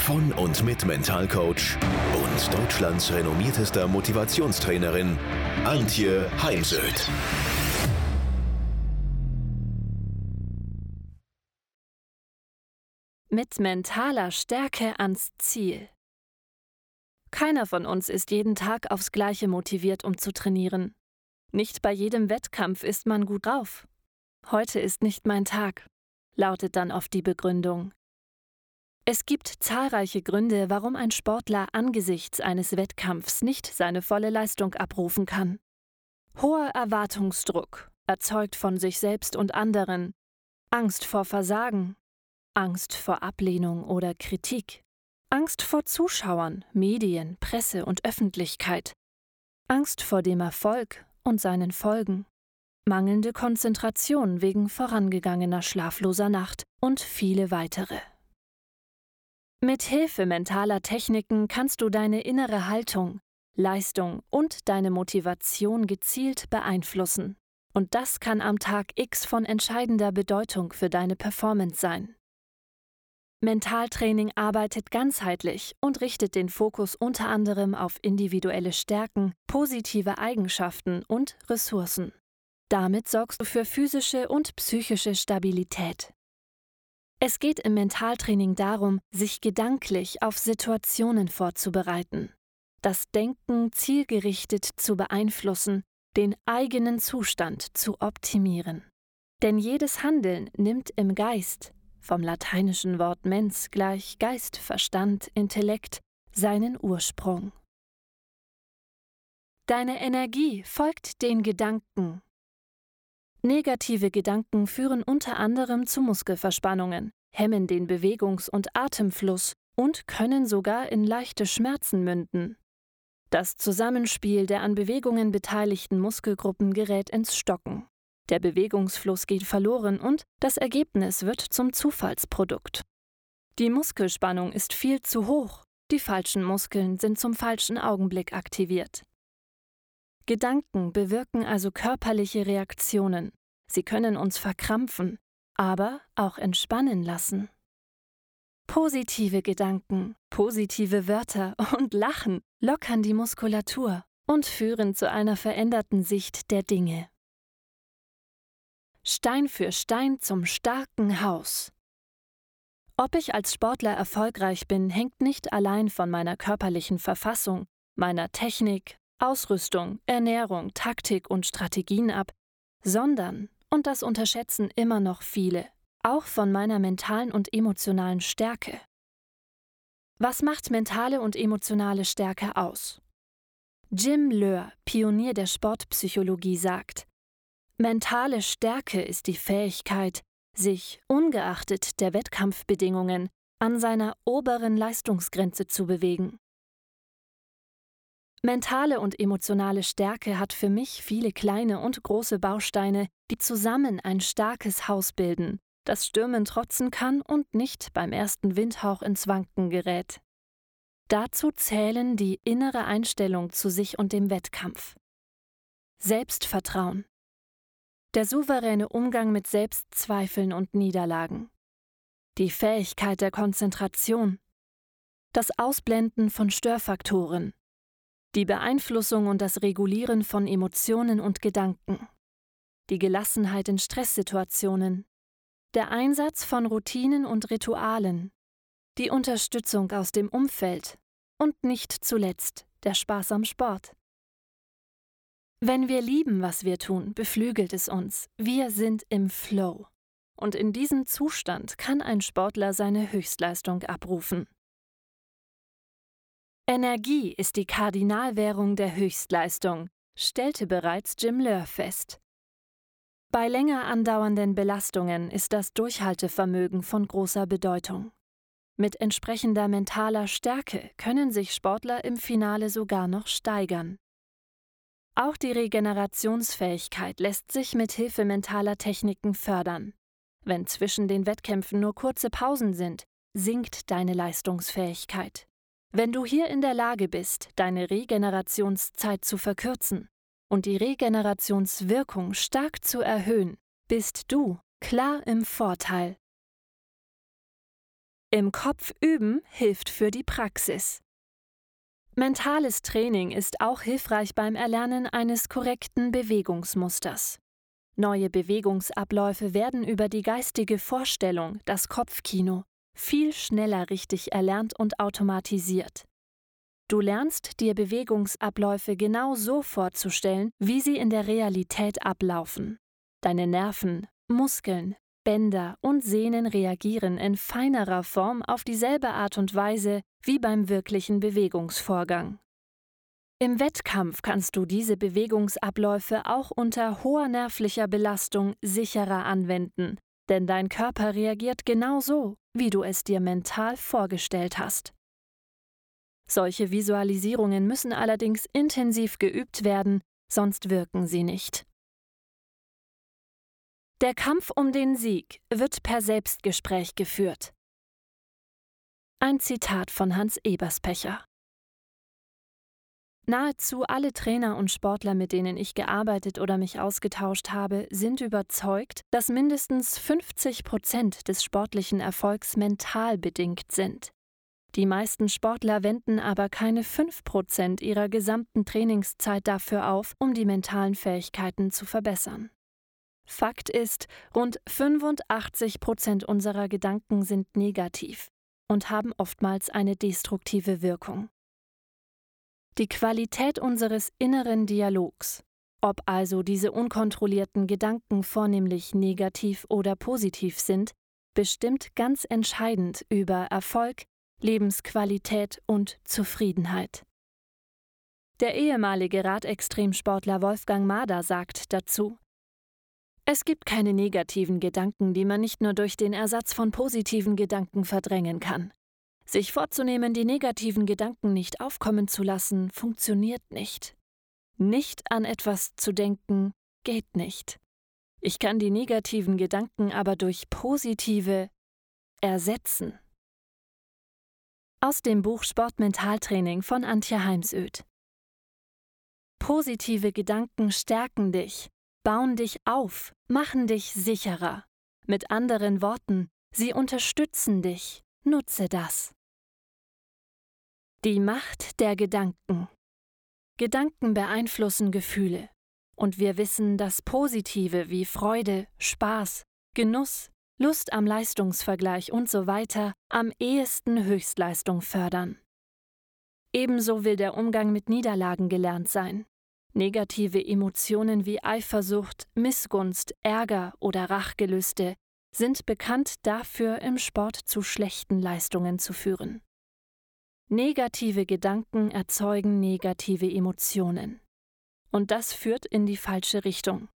von und mit Mentalcoach und Deutschlands renommiertester Motivationstrainerin Antje Heimsöth. Mit mentaler Stärke ans Ziel. Keiner von uns ist jeden Tag aufs Gleiche motiviert, um zu trainieren. Nicht bei jedem Wettkampf ist man gut drauf. Heute ist nicht mein Tag, lautet dann oft die Begründung. Es gibt zahlreiche Gründe, warum ein Sportler angesichts eines Wettkampfs nicht seine volle Leistung abrufen kann. Hoher Erwartungsdruck, erzeugt von sich selbst und anderen, Angst vor Versagen, Angst vor Ablehnung oder Kritik, Angst vor Zuschauern, Medien, Presse und Öffentlichkeit, Angst vor dem Erfolg und seinen Folgen, mangelnde Konzentration wegen vorangegangener schlafloser Nacht und viele weitere. Mit Hilfe mentaler Techniken kannst du deine innere Haltung, Leistung und deine Motivation gezielt beeinflussen. Und das kann am Tag X von entscheidender Bedeutung für deine Performance sein. Mentaltraining arbeitet ganzheitlich und richtet den Fokus unter anderem auf individuelle Stärken, positive Eigenschaften und Ressourcen. Damit sorgst du für physische und psychische Stabilität. Es geht im Mentaltraining darum, sich gedanklich auf Situationen vorzubereiten, das Denken zielgerichtet zu beeinflussen, den eigenen Zustand zu optimieren. Denn jedes Handeln nimmt im Geist, vom lateinischen Wort mens gleich Geist, Verstand, Intellekt, seinen Ursprung. Deine Energie folgt den Gedanken, Negative Gedanken führen unter anderem zu Muskelverspannungen, hemmen den Bewegungs- und Atemfluss und können sogar in leichte Schmerzen münden. Das Zusammenspiel der an Bewegungen beteiligten Muskelgruppen gerät ins Stocken. Der Bewegungsfluss geht verloren und das Ergebnis wird zum Zufallsprodukt. Die Muskelspannung ist viel zu hoch, die falschen Muskeln sind zum falschen Augenblick aktiviert. Gedanken bewirken also körperliche Reaktionen. Sie können uns verkrampfen, aber auch entspannen lassen. Positive Gedanken, positive Wörter und Lachen lockern die Muskulatur und führen zu einer veränderten Sicht der Dinge. Stein für Stein zum starken Haus. Ob ich als Sportler erfolgreich bin, hängt nicht allein von meiner körperlichen Verfassung, meiner Technik, Ausrüstung, Ernährung, Taktik und Strategien ab, sondern, und das unterschätzen immer noch viele, auch von meiner mentalen und emotionalen Stärke. Was macht mentale und emotionale Stärke aus? Jim Löhr, Pionier der Sportpsychologie, sagt, Mentale Stärke ist die Fähigkeit, sich, ungeachtet der Wettkampfbedingungen, an seiner oberen Leistungsgrenze zu bewegen. Mentale und emotionale Stärke hat für mich viele kleine und große Bausteine, die zusammen ein starkes Haus bilden, das Stürmen trotzen kann und nicht beim ersten Windhauch ins Wanken gerät. Dazu zählen die innere Einstellung zu sich und dem Wettkampf. Selbstvertrauen. Der souveräne Umgang mit Selbstzweifeln und Niederlagen. Die Fähigkeit der Konzentration. Das Ausblenden von Störfaktoren die Beeinflussung und das Regulieren von Emotionen und Gedanken, die Gelassenheit in Stresssituationen, der Einsatz von Routinen und Ritualen, die Unterstützung aus dem Umfeld und nicht zuletzt der Spaß am Sport. Wenn wir lieben, was wir tun, beflügelt es uns. Wir sind im Flow. Und in diesem Zustand kann ein Sportler seine Höchstleistung abrufen. Energie ist die Kardinalwährung der Höchstleistung, stellte bereits Jim Löhr fest. Bei länger andauernden Belastungen ist das Durchhaltevermögen von großer Bedeutung. Mit entsprechender mentaler Stärke können sich Sportler im Finale sogar noch steigern. Auch die Regenerationsfähigkeit lässt sich mit Hilfe mentaler Techniken fördern. Wenn zwischen den Wettkämpfen nur kurze Pausen sind, sinkt deine Leistungsfähigkeit. Wenn du hier in der Lage bist, deine Regenerationszeit zu verkürzen und die Regenerationswirkung stark zu erhöhen, bist du klar im Vorteil. Im Kopf üben hilft für die Praxis. Mentales Training ist auch hilfreich beim Erlernen eines korrekten Bewegungsmusters. Neue Bewegungsabläufe werden über die geistige Vorstellung, das Kopfkino, viel schneller richtig erlernt und automatisiert. Du lernst dir Bewegungsabläufe genau so vorzustellen, wie sie in der Realität ablaufen. Deine Nerven, Muskeln, Bänder und Sehnen reagieren in feinerer Form auf dieselbe Art und Weise wie beim wirklichen Bewegungsvorgang. Im Wettkampf kannst du diese Bewegungsabläufe auch unter hoher nervlicher Belastung sicherer anwenden, denn dein Körper reagiert genau so, wie du es dir mental vorgestellt hast. Solche Visualisierungen müssen allerdings intensiv geübt werden, sonst wirken sie nicht. Der Kampf um den Sieg wird per Selbstgespräch geführt. Ein Zitat von Hans Eberspecher. Nahezu alle Trainer und Sportler, mit denen ich gearbeitet oder mich ausgetauscht habe, sind überzeugt, dass mindestens 50 Prozent des sportlichen Erfolgs mental bedingt sind. Die meisten Sportler wenden aber keine 5 Prozent ihrer gesamten Trainingszeit dafür auf, um die mentalen Fähigkeiten zu verbessern. Fakt ist, rund 85 Prozent unserer Gedanken sind negativ und haben oftmals eine destruktive Wirkung. Die Qualität unseres inneren Dialogs, ob also diese unkontrollierten Gedanken vornehmlich negativ oder positiv sind, bestimmt ganz entscheidend über Erfolg, Lebensqualität und Zufriedenheit. Der ehemalige Radextremsportler Wolfgang Mader sagt dazu es gibt keine negativen Gedanken, die man nicht nur durch den Ersatz von positiven Gedanken verdrängen kann. Sich vorzunehmen, die negativen Gedanken nicht aufkommen zu lassen, funktioniert nicht. Nicht an etwas zu denken, geht nicht. Ich kann die negativen Gedanken aber durch positive ersetzen. Aus dem Buch Sportmentaltraining von Antje Heimsöd. Positive Gedanken stärken dich, bauen dich auf, machen dich sicherer. Mit anderen Worten, sie unterstützen dich. Nutze das. Die Macht der Gedanken. Gedanken beeinflussen Gefühle. Und wir wissen, dass positive wie Freude, Spaß, Genuss, Lust am Leistungsvergleich und so weiter am ehesten Höchstleistung fördern. Ebenso will der Umgang mit Niederlagen gelernt sein. Negative Emotionen wie Eifersucht, Missgunst, Ärger oder Rachgelüste sind bekannt dafür, im Sport zu schlechten Leistungen zu führen. Negative Gedanken erzeugen negative Emotionen. Und das führt in die falsche Richtung.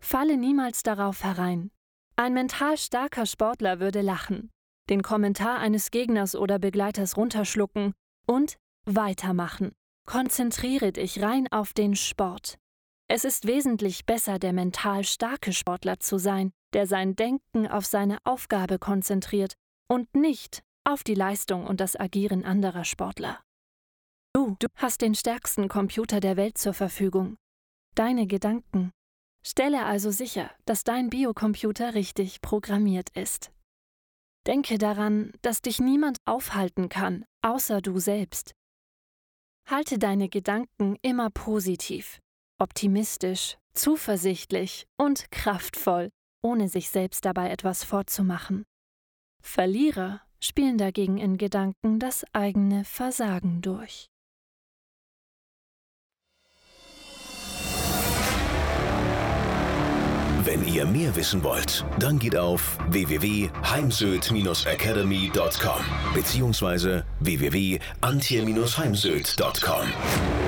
Falle niemals darauf herein. Ein mental starker Sportler würde lachen, den Kommentar eines Gegners oder Begleiters runterschlucken und weitermachen. Konzentriere dich rein auf den Sport. Es ist wesentlich besser, der mental starke Sportler zu sein, der sein Denken auf seine Aufgabe konzentriert und nicht auf die Leistung und das Agieren anderer Sportler. Du, du hast den stärksten Computer der Welt zur Verfügung. Deine Gedanken. Stelle also sicher, dass dein Biocomputer richtig programmiert ist. Denke daran, dass dich niemand aufhalten kann, außer du selbst. Halte deine Gedanken immer positiv, optimistisch, zuversichtlich und kraftvoll, ohne sich selbst dabei etwas vorzumachen. Verlierer spielen dagegen in Gedanken das eigene Versagen durch. Wenn ihr mehr wissen wollt, dann geht auf www.heimsöd-academy.com bzw. www.antje-heimsöd.com.